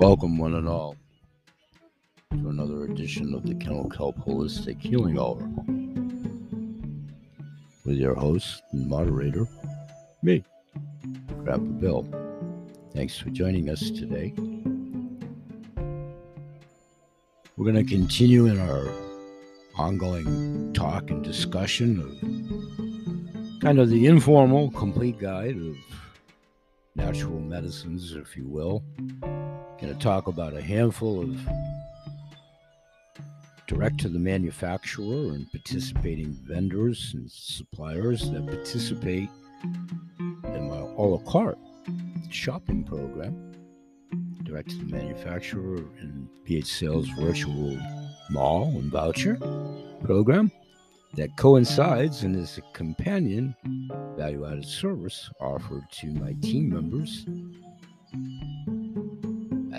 Welcome, one and all, to another edition of the Kennel Kelp Holistic Healing Hour with your host and moderator, me, Grandpa Bill. Thanks for joining us today. We're going to continue in our ongoing talk and discussion of kind of the informal, complete guide of natural medicines, if you will. Talk about a handful of direct to the manufacturer and participating vendors and suppliers that participate in my a la carte shopping program, direct to the manufacturer and BH Sales virtual mall and voucher program that coincides and is a companion value added service offered to my team members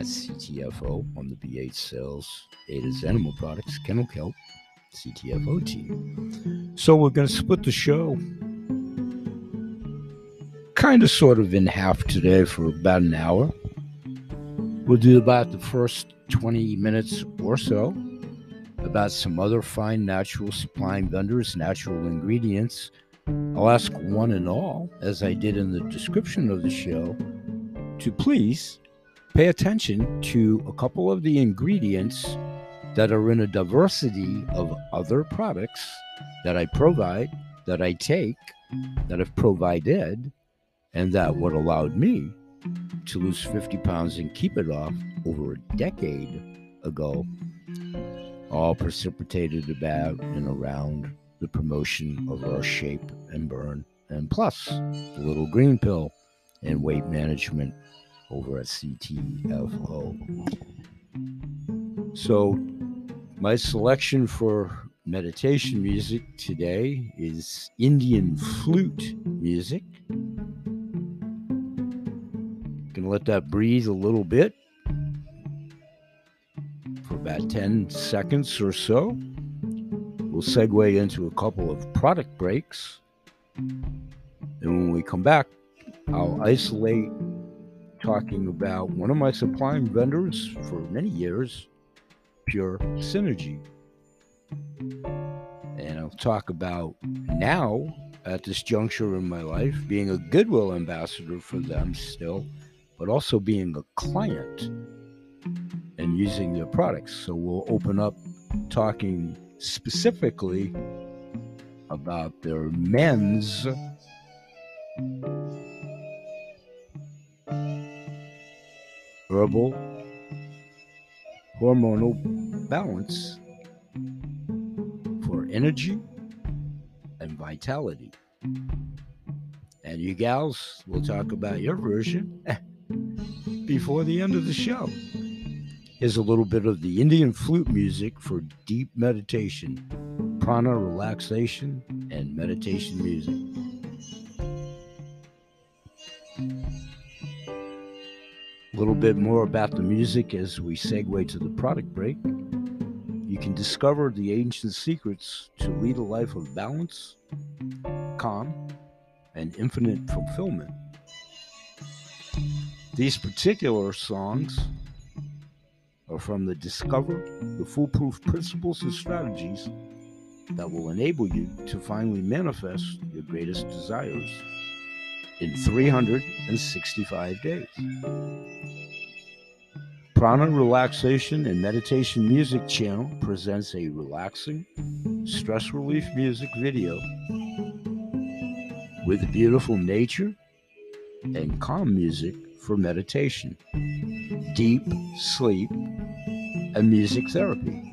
CTFO on the BH Sales Ada's Animal Products Kennel Kelp CTFO team. So we're going to split the show kind of sort of in half today for about an hour. We'll do about the first 20 minutes or so about some other fine natural supplying vendors, natural ingredients. I'll ask one and all, as I did in the description of the show, to please pay attention to a couple of the ingredients that are in a diversity of other products that I provide, that I take, that I've provided, and that what allowed me to lose 50 pounds and keep it off over a decade ago all precipitated about and around the promotion of our shape and burn, and plus the little green pill and weight management over at CTFO. So, my selection for meditation music today is Indian flute music. Gonna let that breathe a little bit for about 10 seconds or so. We'll segue into a couple of product breaks. And when we come back, I'll isolate talking about one of my supplying vendors for many years, Pure Synergy. And I'll talk about now, at this juncture in my life, being a Goodwill ambassador for them still, but also being a client and using their products. So we'll open up talking specifically about their men's herbal hormonal balance for energy and vitality. And you gals, we'll talk about your version before the end of the show. Here's a little bit of the Indian flute music for deep meditation, prana relaxation, and meditation music. Little bit more about the music as we segue to the product break. You can discover the ancient secrets to lead a life of balance, calm, and infinite fulfillment. These particular songs are from the Discover the Foolproof Principles and Strategies that will enable you to finally manifest your greatest desires in 365 days. Prana Relaxation and Meditation Music Channel presents a relaxing, stress relief music video with beautiful nature and calm music for meditation, deep sleep, and music therapy.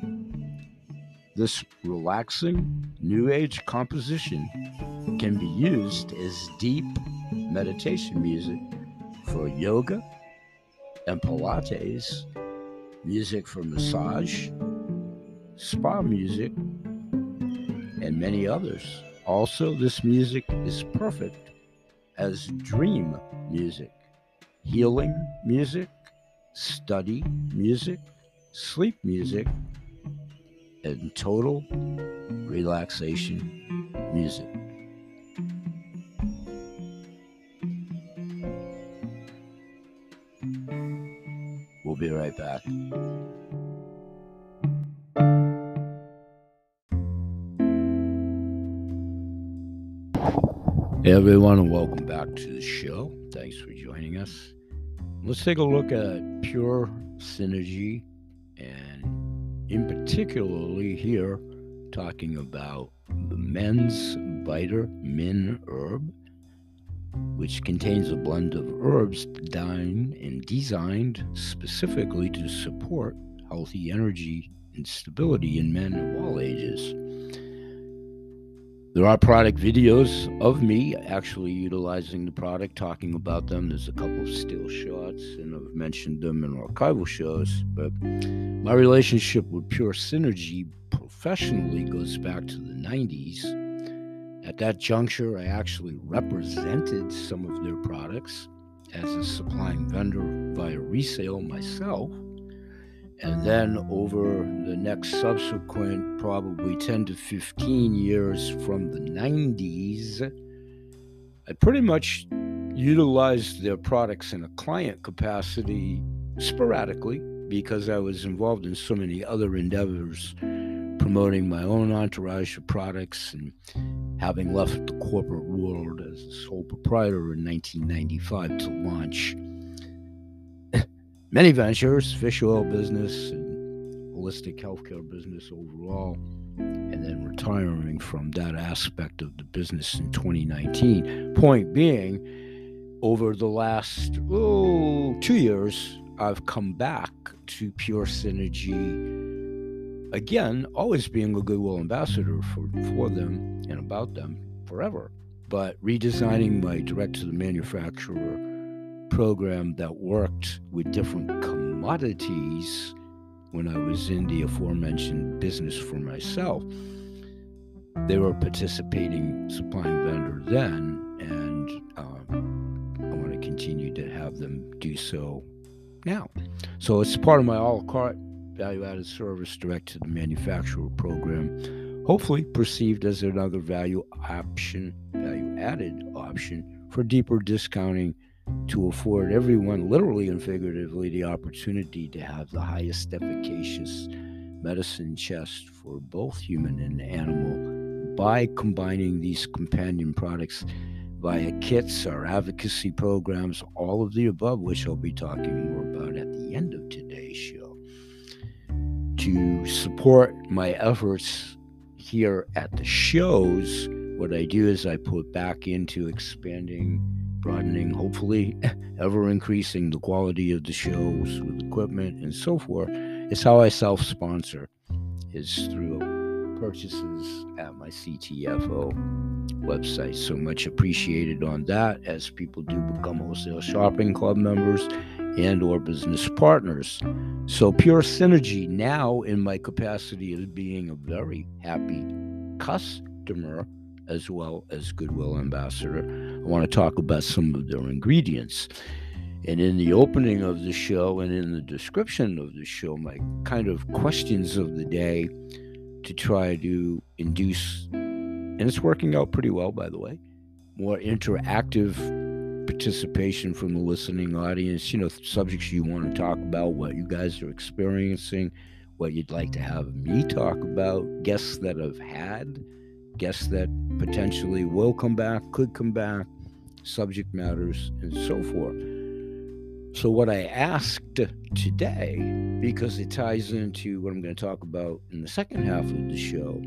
This relaxing New Age composition can be used as deep meditation music for yoga and Pilates, music for massage, spa music, and many others. Also, this music is perfect as dream music healing music, study music, sleep music, and total relaxation music. Be right back. Hey everyone, and welcome back to the show. Thanks for joining us. Let's take a look at pure synergy, and in particularly here, talking about the men's Vita Min herb, which contains a blend of herbs designed and designed specifically to support healthy energy and stability in men of all ages. There are product videos of me actually utilizing the product, talking about them. There's a couple of still shots, and I've mentioned them in archival shows. But my relationship with Pure Synergy professionally goes back to the 90s. At that juncture, I actually represented some of their products as a supplying vendor via resale myself. And then over the next subsequent probably 10 to 15 years from the 90s, I pretty much utilized their products in a client capacity sporadically because I was involved in so many other endeavors promoting my own entourage of products and having left the corporate world as a sole proprietor in 1995 to launch many ventures, fish oil business, and holistic healthcare business overall, and then retiring from that aspect of the business in 2019. Point being, over the last oh, two years, I've come back to Pure Synergy again, always being a goodwill ambassador for, for them and about them forever, but redesigning my direct to the manufacturer program that worked with different commodities when I was in the aforementioned business for myself. They were participating supplying vendor then, and um, I want to continue to have them do so now. So it's part of my a la carte value added service direct to the manufacturer program, hopefully perceived as another value option, value added option for deeper discounting to afford everyone, literally and figuratively, the opportunity to have the highest efficacious medicine chest for both human and animal by combining these companion products via kits or advocacy programs, all of the above, which I'll be talking more about at the end of today's show. To support my efforts here at the shows, what I do is I put back into expanding broadening, hopefully, ever increasing the quality of the shows with equipment and so forth. It's how I self sponsor, is through purchases at my CTFO website. So much appreciated on that as people do become wholesale shopping club members and or business partners. So pure synergy now in my capacity of being a very happy customer as well as Goodwill Ambassador. I want to talk about some of their ingredients. And in the opening of the show and in the description of the show, my kind of questions of the day to try to induce, and it's working out pretty well, by the way, more interactive participation from the listening audience. You know, subjects you want to talk about, what you guys are experiencing, what you'd like to have me talk about, guests that I've had guests that potentially will come back, could come back, subject matters, and so forth. So, what I asked today, because it ties into what I'm going to talk about in the second half of the show,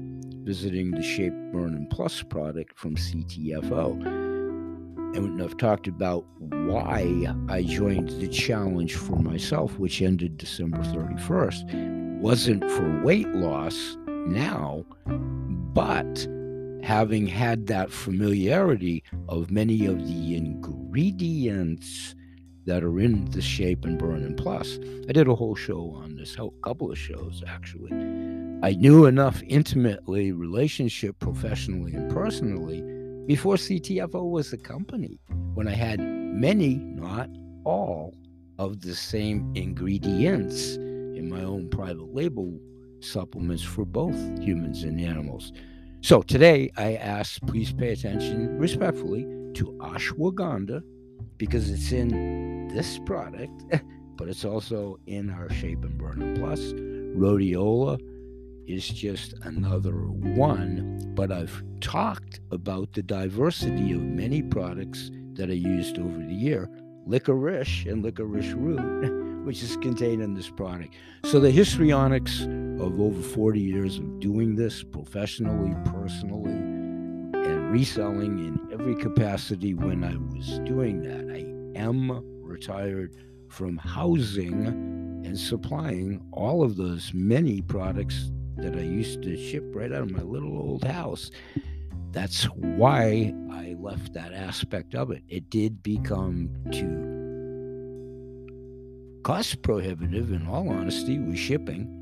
visiting the Shape Burn and Plus product from CTFO. And I've talked about why I joined the challenge for myself, which ended December 31st. Wasn't for weight loss now, but having had that familiarity of many of the ingredients that are in the shape and burn and plus i did a whole show on this a couple of shows actually i knew enough intimately relationship professionally and personally before ctfo was a company when i had many not all of the same ingredients in my own private label supplements for both humans and animals so today I ask, please pay attention respectfully to ashwagandha because it's in this product but it's also in our Shape and Burn Plus. Rhodiola is just another one, but I've talked about the diversity of many products that I used over the year. Licorice and licorice root, which is contained in this product. So the histrionics of over 40 years of doing this professionally, personally, and reselling in every capacity when I was doing that. I am retired from housing and supplying all of those many products that I used to ship right out of my little old house. That's why I left that aspect of it. It did become too cost prohibitive, in all honesty, with shipping.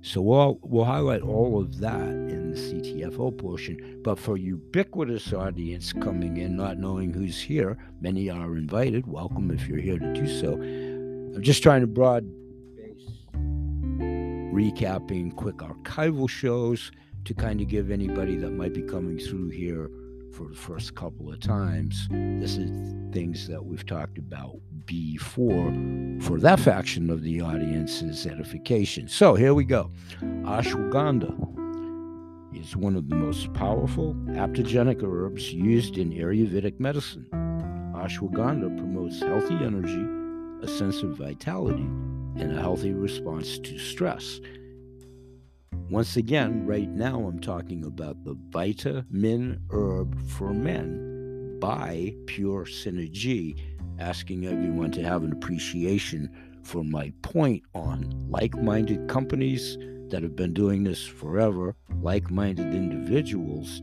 So we'll, we'll highlight all of that in the CTFO portion. But for ubiquitous audience coming in, not knowing who's here, many are invited. Welcome if you're here to do so. I'm just trying to broad recapping quick archival shows to kind of give anybody that might be coming through here for the first couple of times. This is things that we've talked about before for that faction of the audience's edification. So here we go. Ashwagandha is one of the most powerful adaptogenic herbs used in Ayurvedic medicine. Ashwagandha promotes healthy energy, a sense of vitality, and a healthy response to stress. Once again, right now I'm talking about the Vitamin Herb for Men by Pure Synergy, asking everyone to have an appreciation for my point on like minded companies that have been doing this forever, like minded individuals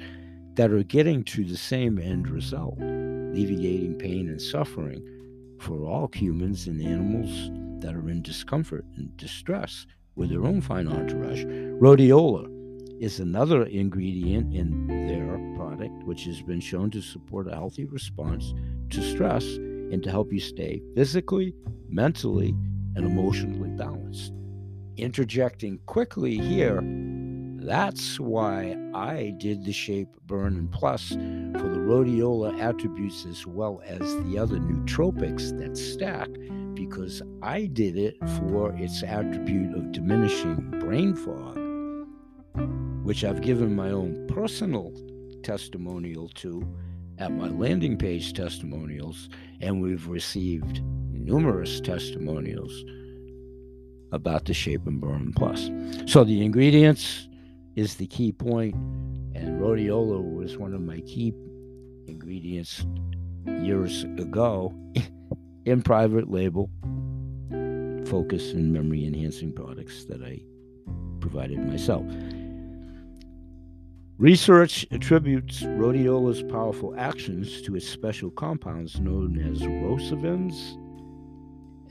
that are getting to the same end result, alleviating pain and suffering for all humans and animals that are in discomfort and distress with their own fine entourage. Rhodiola is another ingredient in their product, which has been shown to support a healthy response to stress and to help you stay physically, mentally, and emotionally balanced. Interjecting quickly here, that's why I did the shape burn and plus for the rhodiola attributes as well as the other nootropics that stack because I did it for its attribute of diminishing brain fog, which I've given my own personal testimonial to at my landing page testimonials, and we've received numerous testimonials about the Shape and Burn Plus. So the ingredients is the key point, and rhodiola was one of my key ingredients years ago in private label focus and memory enhancing products that I provided myself. Research attributes rhodiola's powerful actions to its special compounds known as rosavins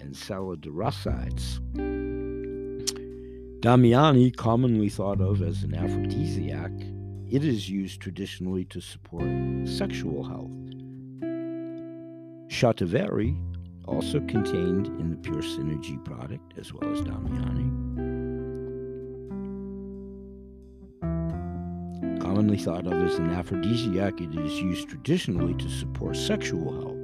and salidrosides. Damiana, commonly thought of as an aphrodisiac, it is used traditionally to support sexual health. Shatavari also contained in the Pure Synergy product, as well as Damiana. Commonly thought of as an aphrodisiac, it is used traditionally to support sexual health.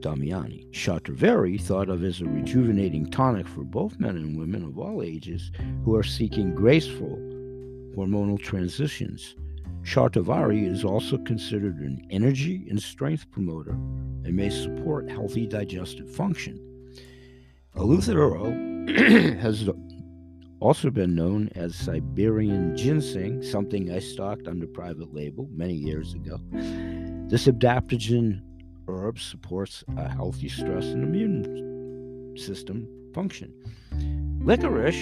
Damiana. Shatavari, thought of as a rejuvenating tonic for both men and women of all ages who are seeking graceful hormonal transitions. Shatavari is also considered an energy and strength promoter and may support healthy digestive function. Oh. Eleuthero has also been known as Siberian ginseng, something I stocked under private label many years ago. This adaptogen herb supports a healthy stress and immune system function. Licorice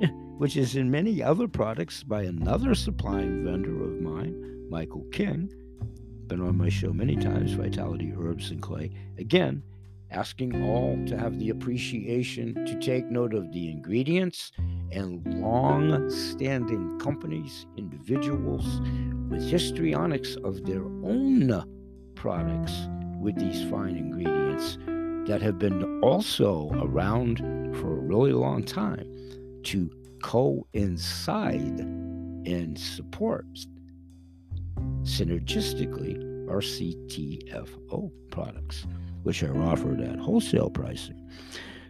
which is in many other products by another supplying vendor of mine, Michael King. Been on my show many times, Vitality Herbs and Clay. Again, asking all to have the appreciation to take note of the ingredients and long standing companies, individuals with histrionics of their own products with these fine ingredients that have been also around for a really long time to coincide and support synergistically our CTFO products, which are offered at wholesale pricing.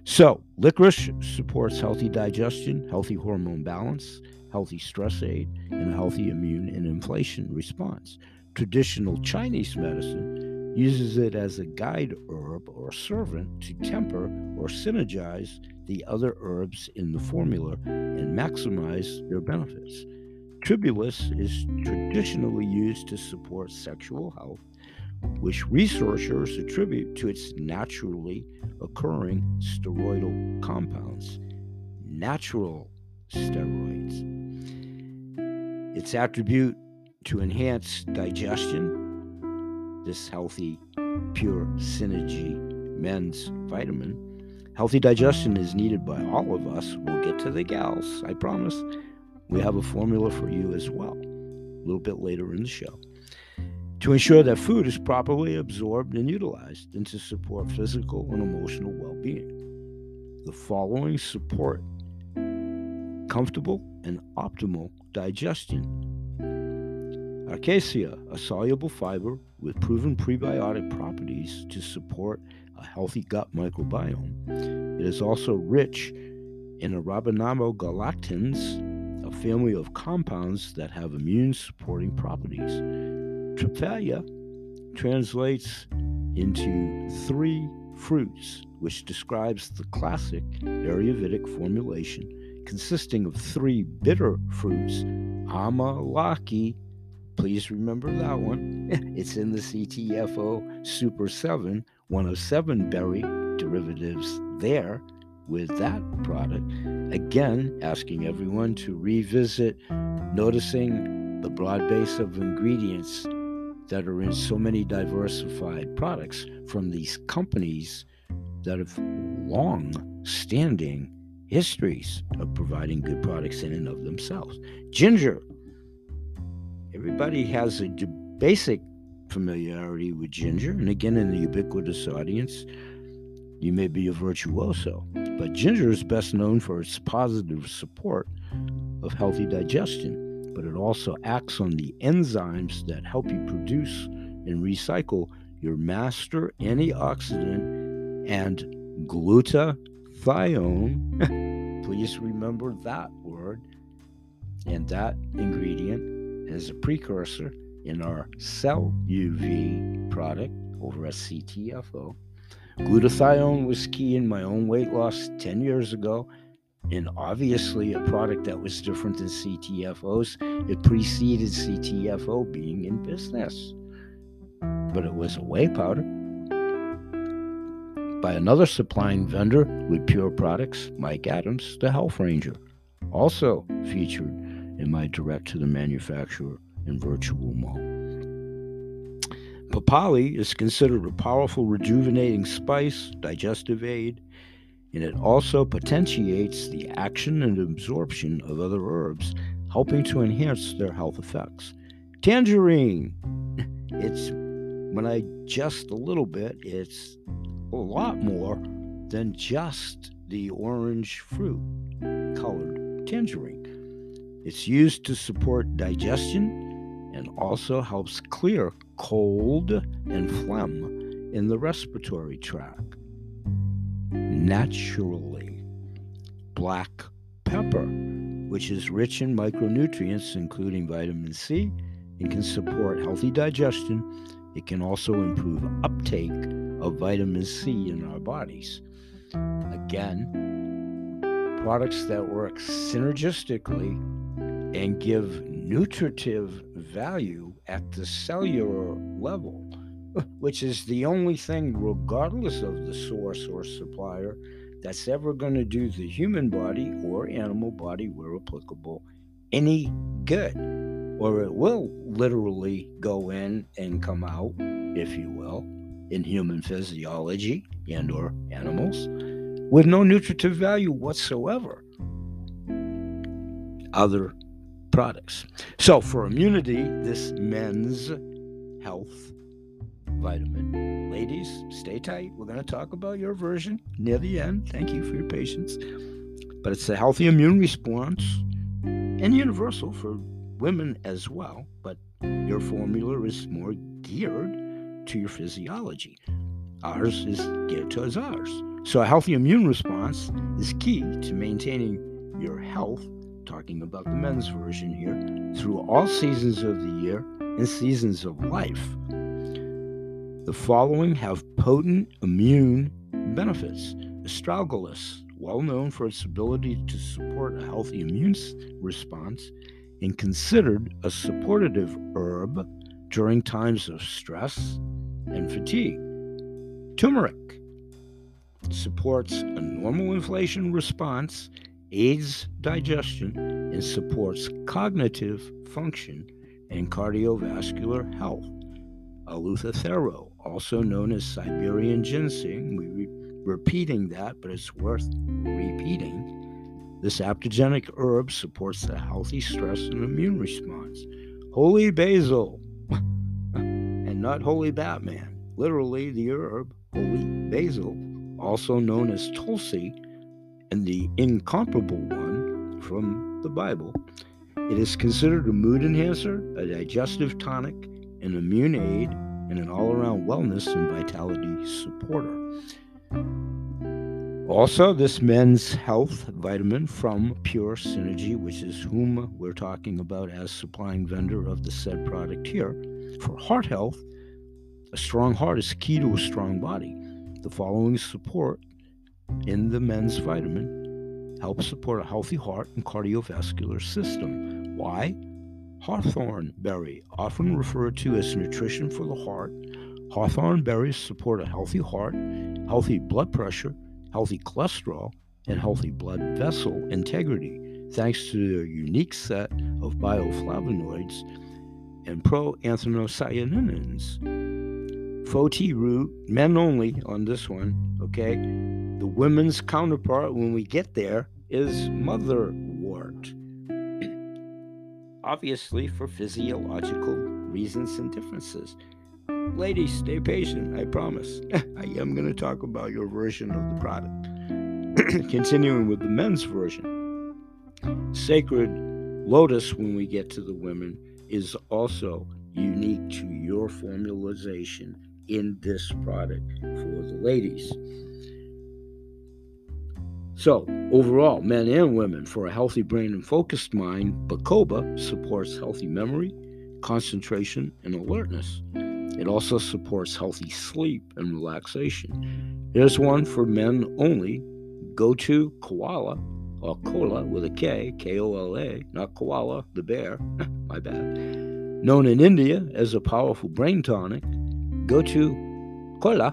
So, licorice supports healthy digestion, healthy hormone balance, healthy stress aid, and a healthy immune and inflation response. Traditional Chinese medicine uses it as a guide herb or servant to temper or synergize the other herbs in the formula and maximize their benefits. Tribulus is traditionally used to support sexual health, which researchers attribute to its naturally occurring steroidal compounds, natural steroids. Its attribute to enhance digestion, this healthy, pure synergy men's vitamin. Healthy digestion is needed by all of us. We'll get to the gals, I promise. We have a formula for you as well, a little bit later in the show, to ensure that food is properly absorbed and utilized and to support physical and emotional well being. The following support comfortable and optimal digestion. Acacia, a soluble fiber with proven prebiotic properties to support a healthy gut microbiome. It is also rich in arabinogalactans, a family of compounds that have immune supporting properties. Triphala translates into three fruits, which describes the classic Ayurvedic formulation consisting of three bitter fruits amalaki. Please remember that one. it's in the CTFO Super 7 107 berry derivatives there with that product. Again, asking everyone to revisit noticing the broad base of ingredients that are in so many diversified products from these companies that have long standing histories of providing good products in and of themselves. Ginger. Everybody has a basic familiarity with ginger, and again, in the ubiquitous audience, you may be a virtuoso, but ginger is best known for its positive support of healthy digestion, but it also acts on the enzymes that help you produce and recycle your master antioxidant and glutathione. Please remember that word and that ingredient as a precursor in our Cell UV product over at CTFO Glutathione was key in my own weight loss 10 years ago, and obviously a product that was different than CTFO's. It preceded CTFO being in business. But it was a whey powder by another supplying vendor with pure products, Mike Adams, the Health Ranger, also featured in my direct to the manufacturer and virtual mall. Pippali is considered a powerful rejuvenating spice, digestive aid, and it also potentiates the action and absorption of other herbs, helping to enhance their health effects. Tangerine. It's when I just a little bit, it's a lot more than just the orange fruit colored tangerine. It's used to support digestion and also helps clear cold and phlegm in the respiratory tract. Naturally, black pepper, which is rich in micronutrients, including vitamin C, and can support healthy digestion. It can also improve uptake of vitamin C in our bodies. Again, products that work synergistically and give nutritive value at the cellular level, which is the only thing, regardless of the source or supplier, that's ever going to do the human body or animal body, where applicable, any good. Or it will literally go in and come out, if you will, in human physiology and or animals with no nutritive value whatsoever other products. So, for immunity, this men's health vitamin. Ladies, stay tight. We're going to talk about your version near the end. Thank you for your patience. But it's a healthy immune response and universal for women as well. But your formula is more geared to your physiology. Ours is geared towards ours. So, a healthy immune response is key to maintaining your health, talking about the men's version here, through all seasons of the year and seasons of life. The following have potent immune benefits. Astragalus, well known for its ability to support a healthy immune response, and considered a supportive herb during times of stress and fatigue. Turmeric supports a normal inflation response, aids digestion, and supports cognitive function and cardiovascular health. Eleuthero, also known as Siberian ginseng, we re- repeating that, but it's worth repeating. This adaptogenic herb supports the healthy stress and immune response. Holy basil, and not holy Batman, literally the herb, holy basil, also known as Tulsi, and the incomparable one from the Bible. It is considered a mood enhancer, a digestive tonic, an immune aid, and an all around wellness and vitality supporter. Also, this men's health vitamin from Pure Synergy, which is whom we're talking about as supplying vendor of the said product here, for heart health, a strong heart is key to a strong body. The following support in the men's vitamin helps support a healthy heart and cardiovascular system. Why? Hawthorn berry, often referred to as nutrition for the heart. Hawthorn berries support a healthy heart, healthy blood pressure, healthy cholesterol, and healthy blood vessel integrity, thanks to their unique set of bioflavonoids and proanthocyanins. Foti root, men only on this one, okay? The women's counterpart, when we get there, is motherwort. Obviously, for physiological reasons and differences. Ladies, stay patient, I promise. I am going to talk about your version of the product. Continuing with the men's version. Sacred lotus, when we get to the women, is also unique to your formulation in this product for the ladies. So, overall, men and women, for a healthy brain and focused mind, Bacopa supports healthy memory, concentration, and alertness. It also supports healthy sleep and relaxation. Here's one for men only. Go to Koala, or Kola with a K, K O L A, not Koala, the bear, my bad. Known in India as a powerful brain tonic, Gotu Kola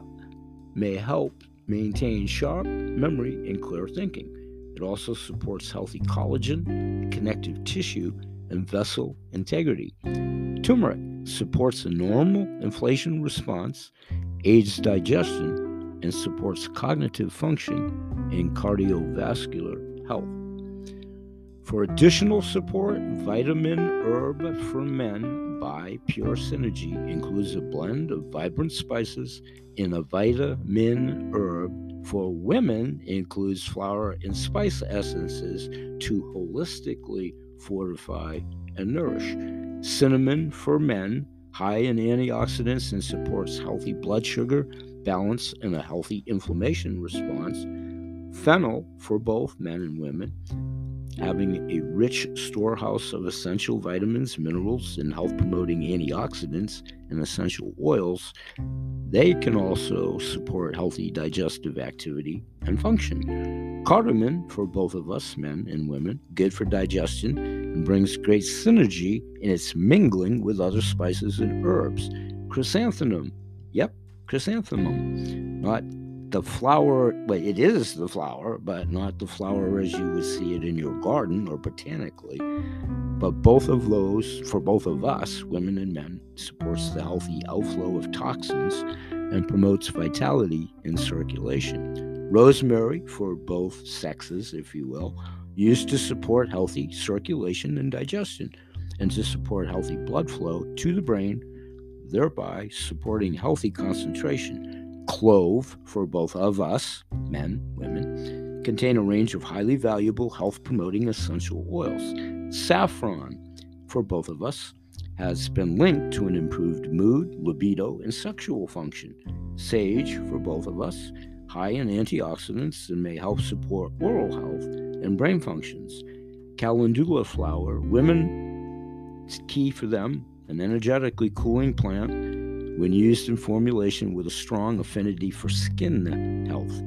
may help maintain sharp memory and clear thinking. It also supports healthy collagen, connective tissue, and vessel integrity. Turmeric supports a normal inflation response, aids digestion, and supports cognitive function and cardiovascular health. For additional support, Vitamin Herb for Men by Pure Synergy includes a blend of vibrant spices in a vitamin herb. For women, includes flower and spice essences to holistically fortify and nourish. Cinnamon for men, high in antioxidants and supports healthy blood sugar balance and a healthy inflammation response. Fennel for both men and women, having a rich storehouse of essential vitamins, minerals, and health promoting antioxidants and essential oils, they can also support healthy digestive activity and function. Cardamom, for both of us, men and women, good for digestion and brings great synergy in its mingling with other spices and herbs. Chrysanthemum, yep, chrysanthemum, not the flower, well, it is the flower, but not the flower as you would see it in your garden or botanically. But both of those, for both of us, women and men, supports the healthy outflow of toxins and promotes vitality in circulation. Rosemary, for both sexes, if you will, used to support healthy circulation and digestion and to support healthy blood flow to the brain, thereby supporting healthy concentration clove for both of us, men, women, contain a range of highly valuable health promoting essential oils. Saffron for both of us has been linked to an improved mood, libido, and sexual function. Sage for both of us, high in antioxidants and may help support oral health and brain functions. Calendula flower, women, it's key for them, an energetically cooling plant when used in formulation with a strong affinity for skin health.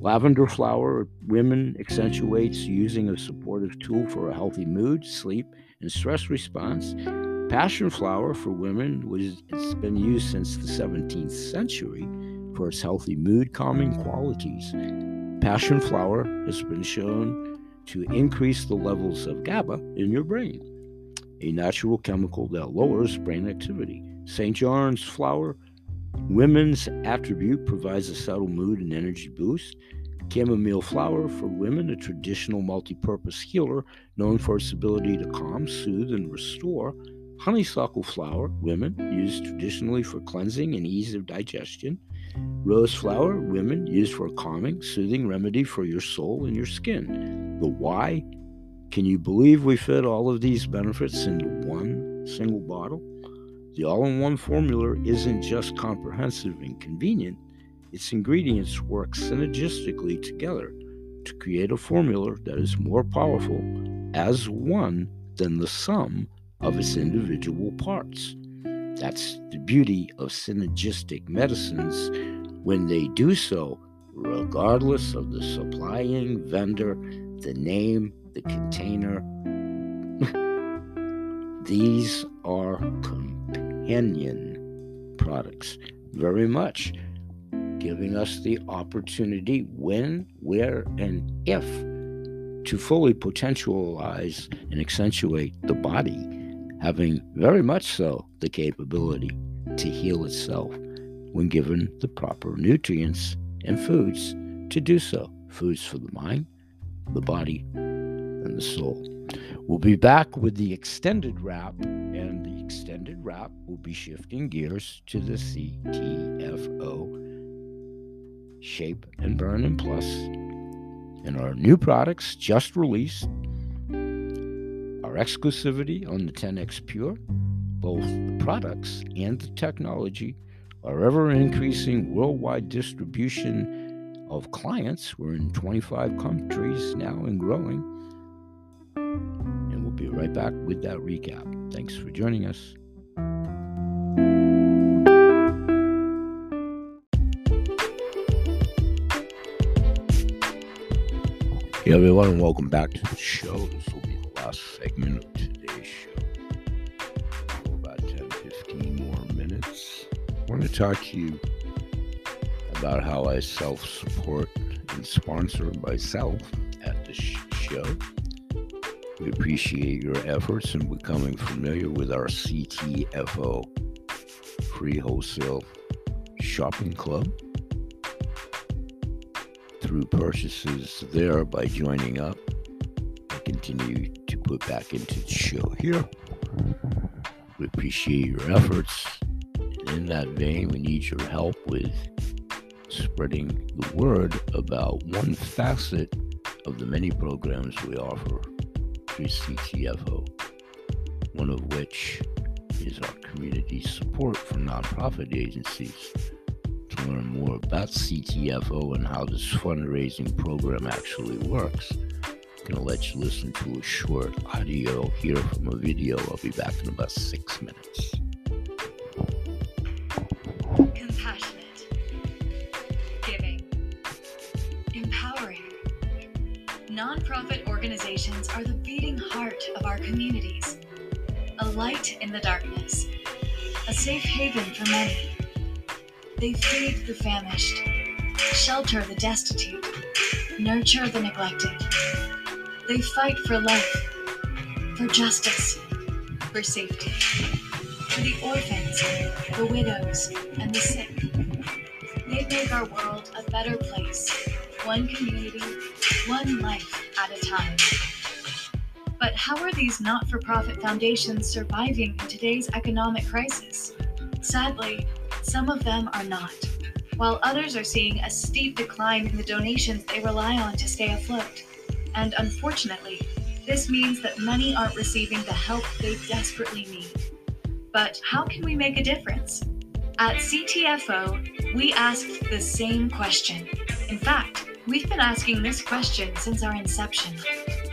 Lavender flower, women accentuates using a supportive tool for a healthy mood, sleep, and stress response. Passion flower for women was it's been used since the 17th century for its healthy mood calming qualities. Passion flower has been shown to increase the levels of GABA in your brain, a natural chemical that lowers brain activity. St. John's flower, women's attribute, provides a subtle mood and energy boost. Chamomile flower for women, a traditional multi purpose healer known for its ability to calm, soothe, and restore. Honeysuckle flower, women, used traditionally for cleansing and ease of digestion. Rose flower, women, used for a calming, soothing remedy for your soul and your skin. The why? Can you believe we fit all of these benefits into one single bottle? The all in one formula isn't just comprehensive and convenient, its ingredients work synergistically together to create a formula that is more powerful as one than the sum of its individual parts. That's the beauty of synergistic medicines when they do so, regardless of the supplying vendor, the name, the container. These are companion products, very much giving us the opportunity when, where, and if to fully potentialize and accentuate the body having very much so the capability to heal itself when given the proper nutrients and foods to do so. Foods for the mind, the body, and the soul. We'll be back with the extended wrap, and the extended wrap will be shifting gears to the CTFO Shape and Burn and Plus and our new products just released our exclusivity on the 10X Pure, both the products and the technology, our ever increasing worldwide distribution of clients. We're in 25 countries now and growing. And we'll be right back with that recap. Thanks for joining us. Hey everyone, welcome back to the show. This will be the last segment of today's show. About 10 15 more minutes. I want to talk to you about how I self support and sponsor myself at the show. We appreciate your efforts in becoming familiar with our CTFO free wholesale shopping club through purchases there by joining up. I continue to put back into the show here. We appreciate your efforts. In that vein, we need your help with spreading the word about one facet of the many programs we offer CTFO, one of which is our community support for nonprofit agencies to learn more about CTFO and how this fundraising program actually works, I'm going to let you listen to a short audio here from a video. I'll be back in about six minutes. Light in the darkness, a safe haven for many they feed the famished, shelter the destitute, nurture the neglected. They fight for life, for justice, for safety, for the orphans, the widows, and the sick. They make our world a better place, one community, one life at a time. But how are these not for profit foundations surviving in today's economic crisis? Sadly, some of them are not, while others are seeing a steep decline in the donations they rely on to stay afloat. And unfortunately, this means that many aren't receiving the help they desperately need. But how can we make a difference? At CTFO, we asked the same question. In fact, we've been asking this question since our inception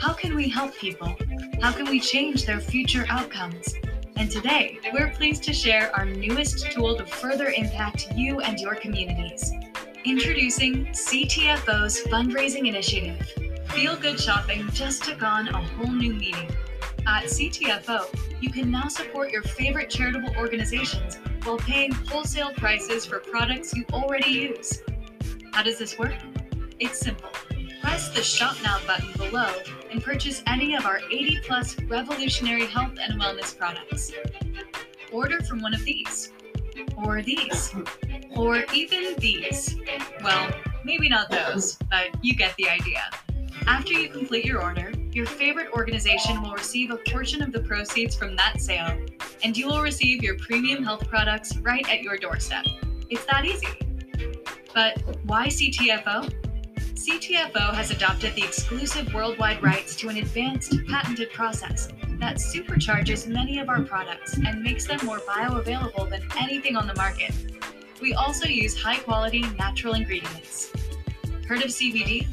How can we help people? How can we change their future outcomes? And today, we're pleased to share our newest tool to further impact you and your communities. Introducing CTFO's fundraising initiative. Feel Good Shopping just took on a whole new meaning. At CTFO, you can now support your favorite charitable organizations while paying wholesale prices for products you already use. How does this work? It's simple. Press the Shop Now button below and purchase any of our 80 plus revolutionary health and wellness products. Order from one of these, or these, or even these. Well, maybe not those, but you get the idea. After you complete your order, your favorite organization will receive a portion of the proceeds from that sale, and you will receive your premium health products right at your doorstep. It's that easy. But why CTFO? CTFO has adopted the exclusive worldwide rights to an advanced patented process that supercharges many of our products and makes them more bioavailable than anything on the market. We also use high quality natural ingredients. Heard of CBD?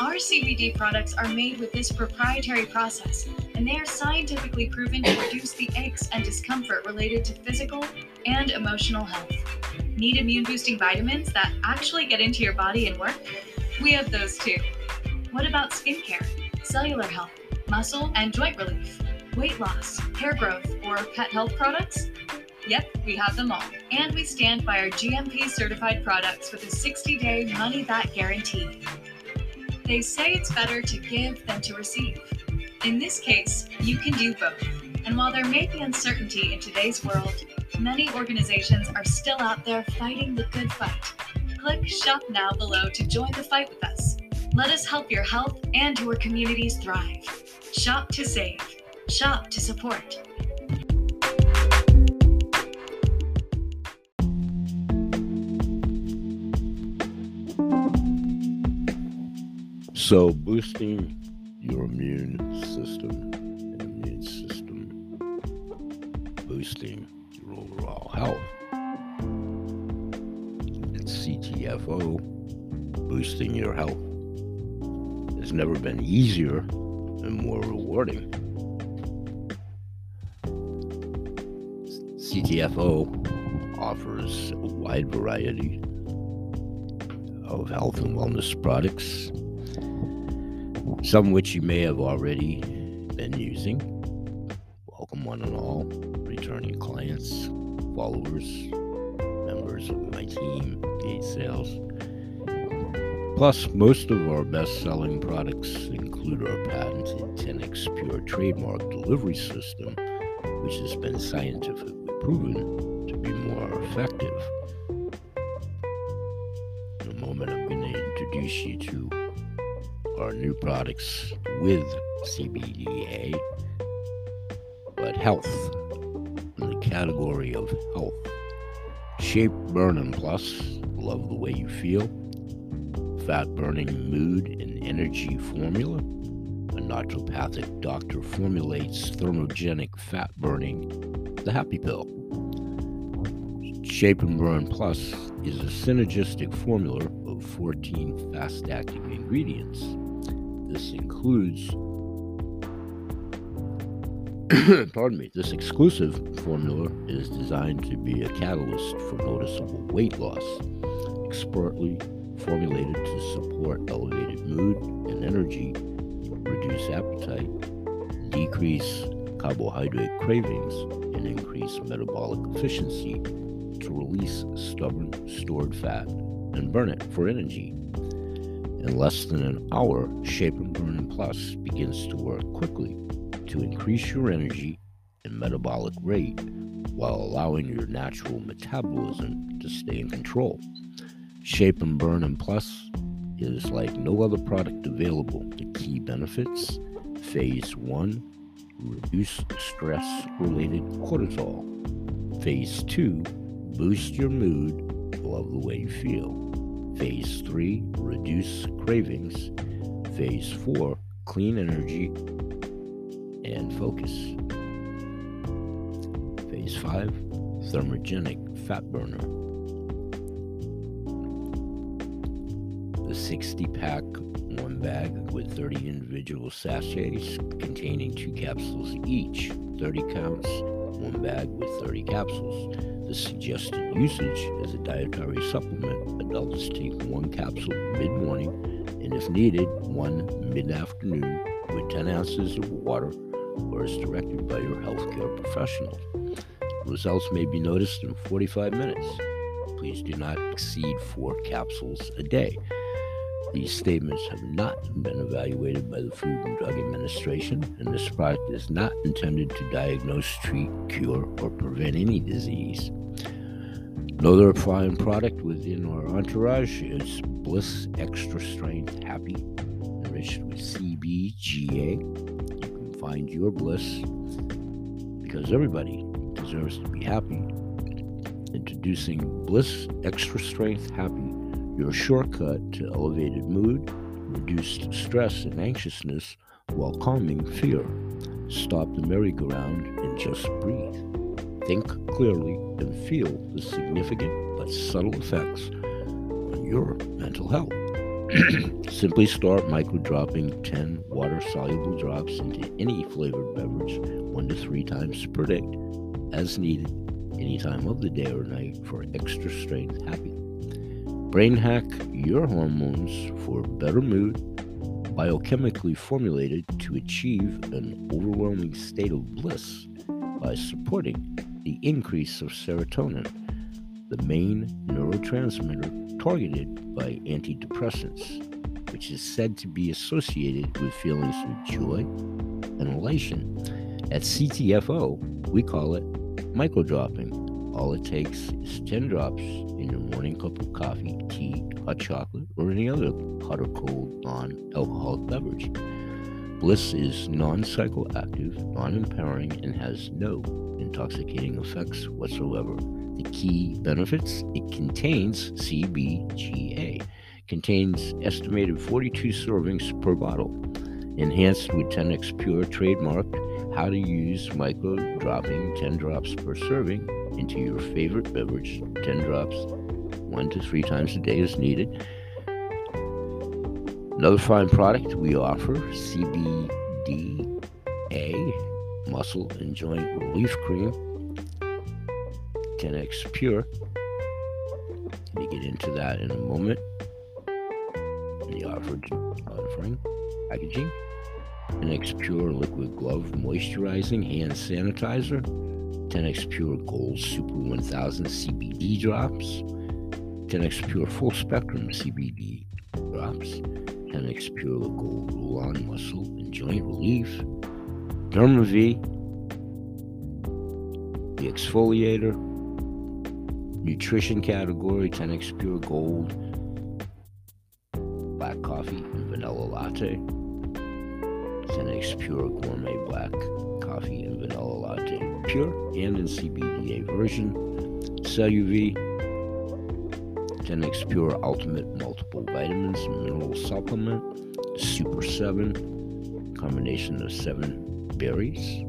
Our CBD products are made with this proprietary process, and they are scientifically proven to reduce the aches and discomfort related to physical and emotional health. Need immune boosting vitamins that actually get into your body and work? We have those too. What about skincare, cellular health, muscle and joint relief, weight loss, hair growth, or pet health products? Yep, we have them all. And we stand by our GMP certified products with a 60 day money back guarantee. They say it's better to give than to receive. In this case, you can do both. And while there may be uncertainty in today's world, many organizations are still out there fighting the good fight. Click Shop Now below to join the fight with us. Let us help your health and your communities thrive. Shop to save. Shop to support. So, boosting your immune system and immune system boosting your overall health. CTFO boosting your health. It's never been easier and more rewarding. CTFO offers a wide variety of health and wellness products some which you may have already been using. Welcome, one and all, returning clients, followers, members of my team, Sales. Plus, most of our best selling products include our patented 10x Pure trademark delivery system, which has been scientifically proven to be more effective. In a moment, I'm going to introduce you to our new products with CBDA, but health in the category of health. Shape Burning Plus, love the way you feel. Fat burning mood and energy formula. A naturopathic doctor formulates thermogenic fat burning, the happy pill. Shape and Burn Plus is a synergistic formula of 14 fast acting ingredients this includes, pardon me, this exclusive formula is designed to be a catalyst for noticeable weight loss, expertly formulated to support elevated mood and energy, reduce appetite, decrease carbohydrate cravings, and increase metabolic efficiency to release stubborn stored fat and burn it for energy. In less than an hour, Shape and Burn Plus begins to work quickly to increase your energy and metabolic rate while allowing your natural metabolism to stay in control. Shape and Burn and Plus is like no other product available. The key benefits Phase 1 reduce stress related cortisol. Phase 2 boost your mood, love the way you feel. Phase 3 Reduce cravings. Phase 4 Clean energy and focus. Phase 5 Thermogenic fat burner. The 60 pack, one bag with 30 individual sachets containing two capsules each, 30 counts, one bag with 30 capsules. The suggested usage as a dietary supplement adults take one capsule mid morning and, if needed, one mid afternoon with 10 ounces of water or as directed by your healthcare professional. Results may be noticed in 45 minutes. Please do not exceed four capsules a day. These statements have not been evaluated by the Food and Drug Administration, and this product is not intended to diagnose, treat, cure, or prevent any disease. Another fine product within our entourage is Bliss Extra Strength Happy, enriched with CBGA. You can find your bliss because everybody deserves to be happy. Introducing Bliss Extra Strength Happy your shortcut to elevated mood, reduced stress and anxiousness while calming fear. Stop the merry-go-round and just breathe. Think clearly and feel the significant but subtle effects on your mental health. Simply start micro dropping 10 water soluble drops into any flavored beverage one to three times per day as needed, any time of the day or night for extra strength happy. Brain hack your hormones for better mood, biochemically formulated to achieve an overwhelming state of bliss by supporting the increase of serotonin, the main neurotransmitter targeted by antidepressants, which is said to be associated with feelings of joy and elation. At CTFO, we call it micro dropping. All it takes is 10 drops in your morning cup of coffee, tea, hot chocolate, or any other hot or cold non alcoholic beverage. Bliss is non psychoactive, non empowering, and has no intoxicating effects whatsoever. The key benefits it contains CBGA, contains estimated 42 servings per bottle, enhanced with 10x Pure trademarked how to use micro dropping 10 drops per serving into your favorite beverage, 10 drops, one to three times a day as needed. Another fine product we offer CBDA Muscle and Joint Relief Cream, 10x Pure. Me get into that in a moment. The offered uh, offering packaging. 10x Pure Liquid Glove Moisturizing Hand Sanitizer. 10x Pure Gold Super 1000 CBD drops, 10x Pure Full Spectrum CBD drops, 10x Pure Gold Roll On Muscle and Joint Relief, DermaV, the exfoliator, nutrition category 10x Pure Gold, black coffee and vanilla latte, 10x Pure Gourmet Black coffee and vanilla latte. Pure and in CBDA version. CelluV, 10x Pure Ultimate Multiple Vitamins Mineral Supplement, Super 7, combination of 7 berries,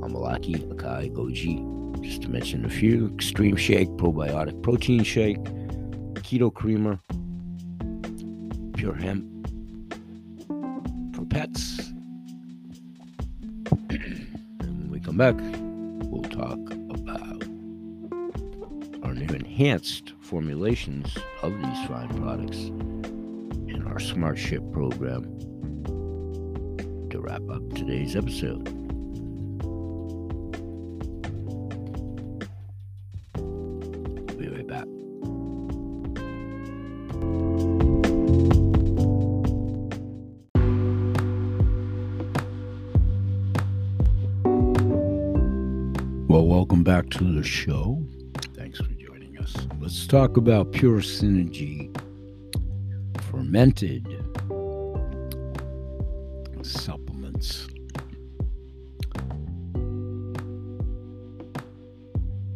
Amalaki, Acai, Goji, just to mention a few, Extreme Shake, Probiotic Protein Shake, Keto Creamer, Pure Hemp for we come back, we'll talk about our new enhanced formulations of these fine products in our Smart Ship program to wrap up today's episode. Back to the show. Thanks for joining us. Let's talk about Pure Synergy fermented supplements.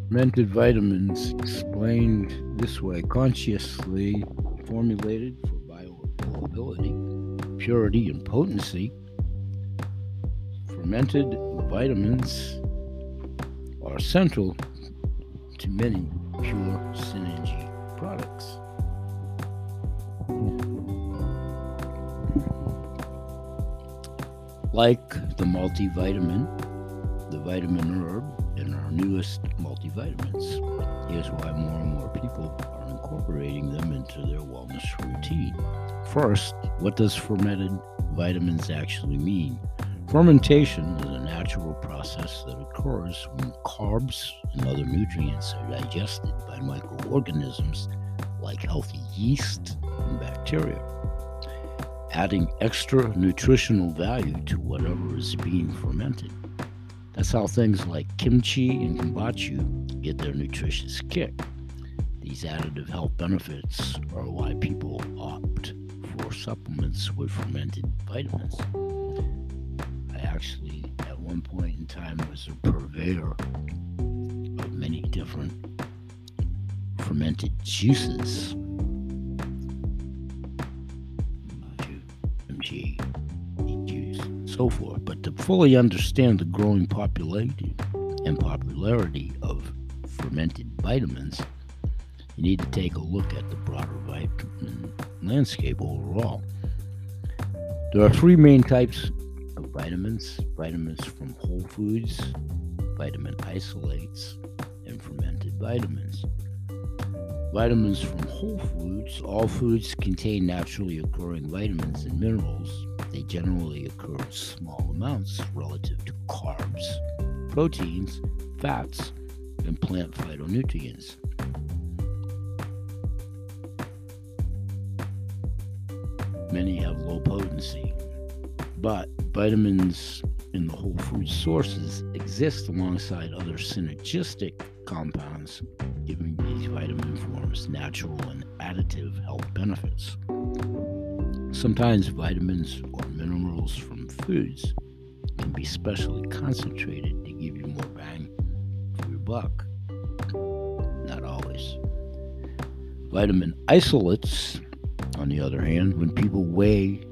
Fermented vitamins explained this way consciously formulated for bioavailability, purity, and potency. Fermented vitamins are central to many pure synergy products. Like the multivitamin, the vitamin herb, and our newest multivitamins. Here's why more and more people are incorporating them into their wellness routine. First, what does fermented vitamins actually mean? Fermentation is a natural process that occurs when carbs and other nutrients are digested by microorganisms like healthy yeast and bacteria adding extra nutritional value to whatever is being fermented. That's how things like kimchi and kombucha get their nutritious kick. These additive health benefits are why people opt for supplements with fermented vitamins. Actually, at one point in time, was a purveyor of many different fermented juices MG, juice, so forth. But to fully understand the growing popularity and popularity of fermented vitamins, you need to take a look at the broader vitamin landscape overall. There are three main types vitamins vitamins from whole foods, vitamin isolates, and fermented vitamins. Vitamins from whole foods. All foods contain naturally occurring vitamins and minerals. They generally occur in small amounts relative to carbs, proteins, fats, and plant phytonutrients. Many have low potency, but vitamins in the whole food sources exist alongside other synergistic compounds, giving these vitamin forms natural and additive health benefits. Sometimes vitamins or minerals from foods can be specially concentrated to give you more bang for your buck. Not always. Vitamin isolates, on the other hand, when people weigh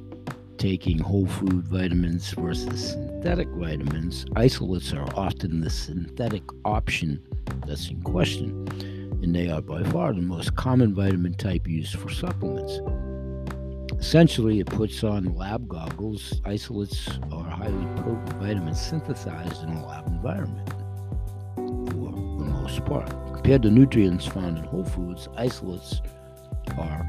taking whole food vitamins versus synthetic vitamins, isolates are often the synthetic option that's in question, and they are by far the most common vitamin type used for supplements. Essentially, it puts on lab goggles. Isolates are highly potent vitamins synthesized in a lab environment for the most part. Compared to nutrients found in whole foods, isolates are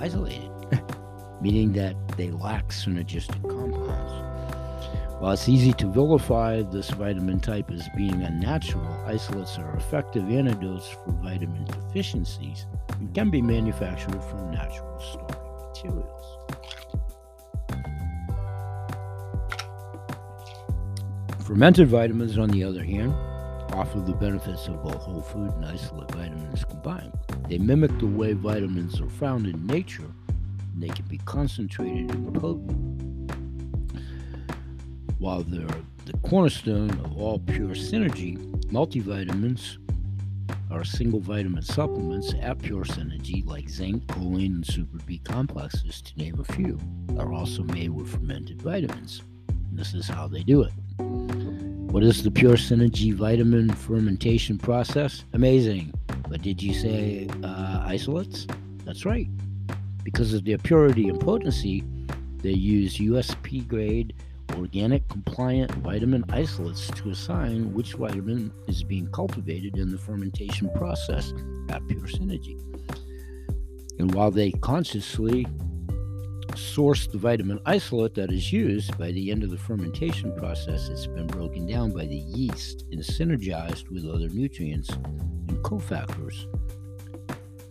isolated, meaning mm-hmm. that they lack synergistic compounds. While it's easy to vilify this vitamin type as being unnatural, isolates are effective antidotes for vitamin deficiencies and can be manufactured from natural starting materials. Fermented vitamins, on the other hand, offer the benefits of both whole food and isolate vitamins combined. They mimic the way vitamins are found in nature, they can be concentrated and potent while they're the cornerstone of all pure synergy, multivitamins are single vitamin supplements at Pure Synergy, like zinc, choline, and super B complexes, to name a few, are also made with fermented vitamins. And this is how they do it. What is the Pure Synergy vitamin fermentation process? Amazing. But did you say uh, isolates? That's right. Because of their purity and potency, they use USP grade organic compliant vitamin isolates to assign which vitamin is being cultivated in the fermentation process at Pure Synergy. And while they consciously source the vitamin isolate that is used, by the end of the fermentation process, it's been broken down by the yeast and synergized with other nutrients and cofactors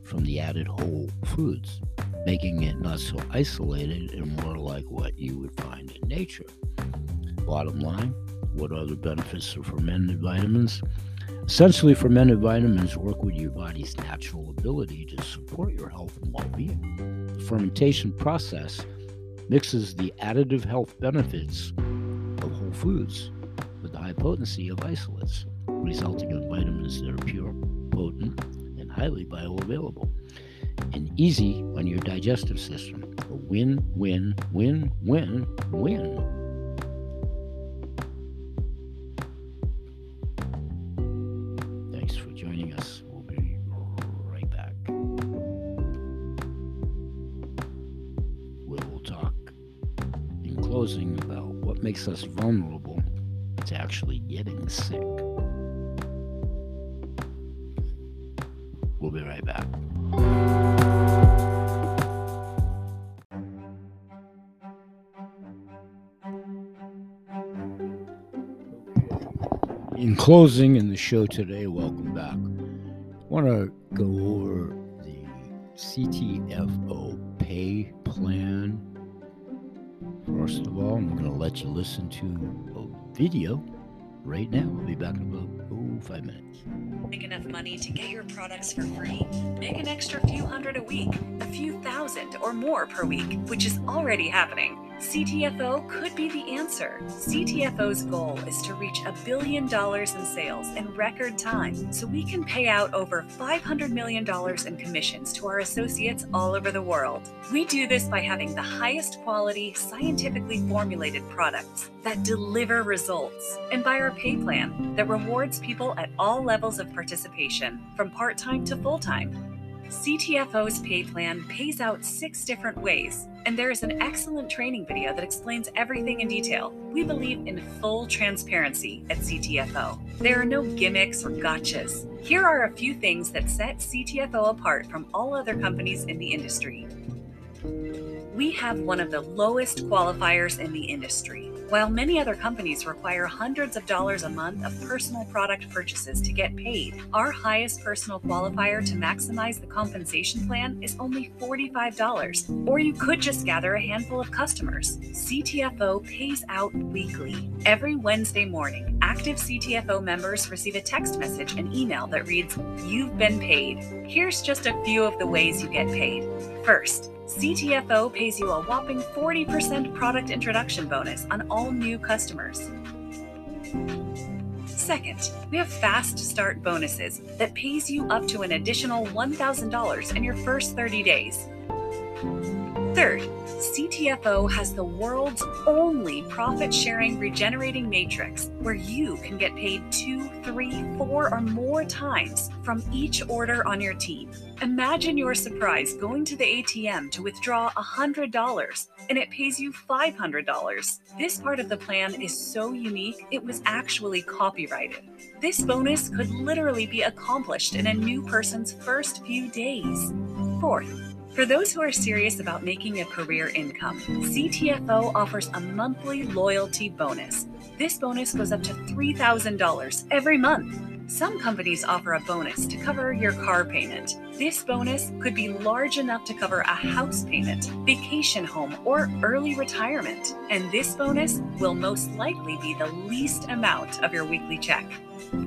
from the added whole foods, making it not so isolated and more like what you would find in nature. Bottom line, what are the benefits of fermented vitamins? Essentially, fermented vitamins work with your body's natural ability to support your health and well being. The fermentation process mixes the additive health benefits of whole foods with the high potency of isolates, resulting in vitamins that are pure, potent, and highly bioavailable and easy on your digestive system. A win, win, win, win, win. Thanks for joining us. We'll be right back. We will talk in closing about what makes us vulnerable to actually getting sick. We'll be right back. Closing in the show today, welcome back. I want to go over the CTFO pay plan. First of all, I'm going to let you listen to a video right now. We'll be back in about oh, five minutes. Make enough money to get your products for free. Make an extra few hundred a week, a few thousand or more per week, which is already happening. CTFO could be the answer. CTFO's goal is to reach a billion dollars in sales in record time so we can pay out over $500 million in commissions to our associates all over the world. We do this by having the highest quality, scientifically formulated products that deliver results and by our pay plan that rewards people at all levels of participation, from part time to full time. CTFO's pay plan pays out six different ways, and there is an excellent training video that explains everything in detail. We believe in full transparency at CTFO. There are no gimmicks or gotchas. Here are a few things that set CTFO apart from all other companies in the industry. We have one of the lowest qualifiers in the industry. While many other companies require hundreds of dollars a month of personal product purchases to get paid, our highest personal qualifier to maximize the compensation plan is only $45. Or you could just gather a handful of customers. CTFO pays out weekly. Every Wednesday morning, active CTFO members receive a text message and email that reads, You've been paid. Here's just a few of the ways you get paid. First, CTFO pays you a whopping 40% product introduction bonus on all new customers. Second, we have fast start bonuses that pays you up to an additional $1,000 in your first 30 days. Third, CTFO has the world's only profit sharing regenerating matrix where you can get paid two, three, four, or more times from each order on your team. Imagine your surprise going to the ATM to withdraw $100 and it pays you $500. This part of the plan is so unique, it was actually copyrighted. This bonus could literally be accomplished in a new person's first few days. Fourth, for those who are serious about making a career income, CTFO offers a monthly loyalty bonus. This bonus goes up to $3,000 every month. Some companies offer a bonus to cover your car payment. This bonus could be large enough to cover a house payment, vacation home, or early retirement. And this bonus will most likely be the least amount of your weekly check.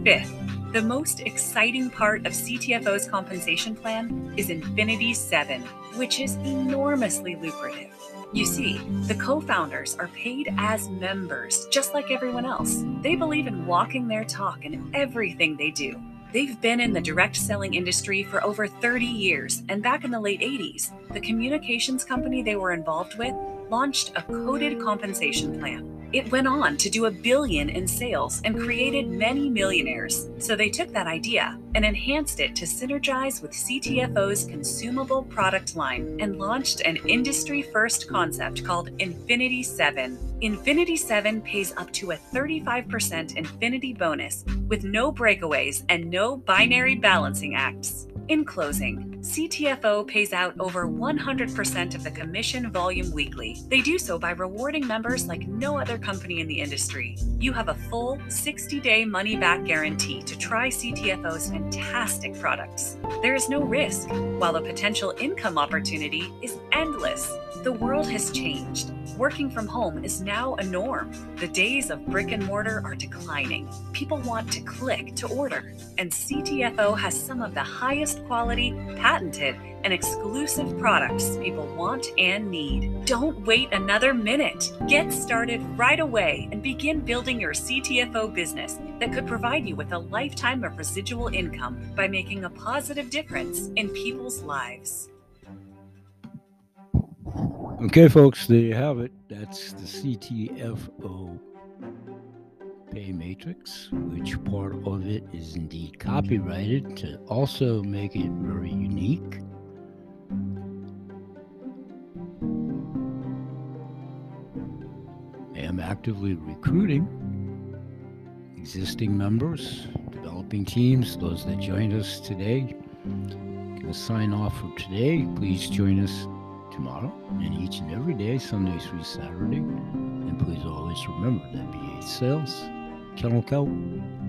Fifth, the most exciting part of CTFO's compensation plan is Infinity 7, which is enormously lucrative. You see, the co founders are paid as members, just like everyone else. They believe in walking their talk in everything they do. They've been in the direct selling industry for over 30 years, and back in the late 80s, the communications company they were involved with launched a coded compensation plan. It went on to do a billion in sales and created many millionaires. So they took that idea and enhanced it to synergize with CTFO's consumable product line and launched an industry first concept called Infinity 7. Infinity 7 pays up to a 35% Infinity bonus with no breakaways and no binary balancing acts. In closing, CTFO pays out over 100% of the commission volume weekly. They do so by rewarding members like no other company in the industry. You have a full 60 day money back guarantee to try CTFO's fantastic products. There is no risk, while the potential income opportunity is endless. The world has changed. Working from home is now a norm. The days of brick and mortar are declining. People want to click to order, and CTFO has some of the highest quality, patented, and exclusive products people want and need. Don't wait another minute. Get started right away and begin building your CTFO business that could provide you with a lifetime of residual income by making a positive difference in people's lives. Okay, folks, there you have it. That's the CTFO pay matrix, which part of it is indeed copyrighted to also make it very unique. I am actively recruiting existing members, developing teams, those that joined us today. Gonna sign off for today. Please join us tomorrow and each and every day, Sunday through Saturday. And please always remember that BA Sales, Kennel Kelp,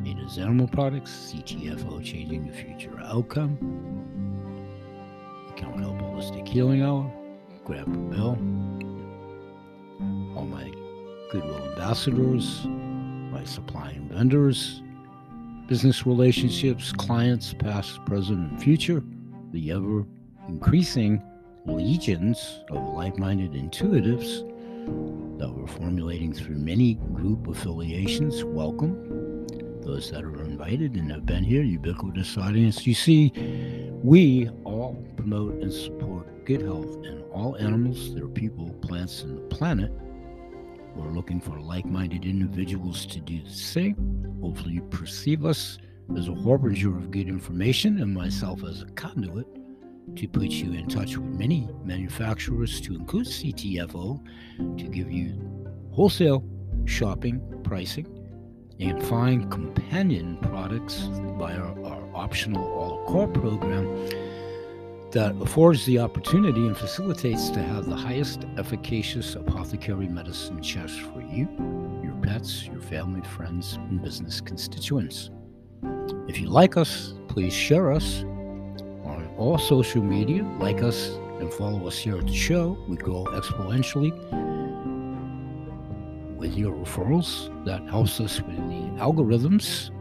Ada's Animal Products, CTFO Changing the Future Outcome, Kennel Kelp Holistic Healing Hour, Grandpa Bill, all my Goodwill ambassadors, my supplying vendors, business relationships, clients, past, present, and future, the ever increasing legions of like minded intuitives that we're formulating through many group affiliations. Welcome. Those that are invited and have been here, ubiquitous audience. You see, we all promote and support good health in all animals, their people, plants, and the planet. We're looking for like minded individuals to do the same. Hopefully, you perceive us as a harbinger of good information and myself as a conduit to put you in touch with many manufacturers to include CTFO to give you wholesale shopping pricing and find companion products via our, our optional all core program that affords the opportunity and facilitates to have the highest efficacious apothecary medicine chest for you, your pets, your family, friends, and business constituents. If you like us, please share us all social media, like us and follow us here at the show. We grow exponentially with your referrals. That helps us with the algorithms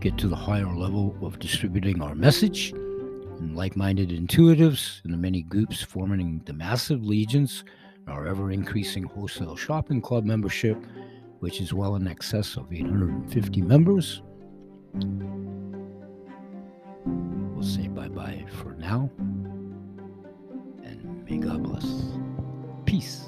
get to the higher level of distributing our message. And like minded intuitives and the many groups forming the massive legions, our ever increasing wholesale shopping club membership, which is well in excess of 850 members will say bye bye for now. And may God bless. Peace.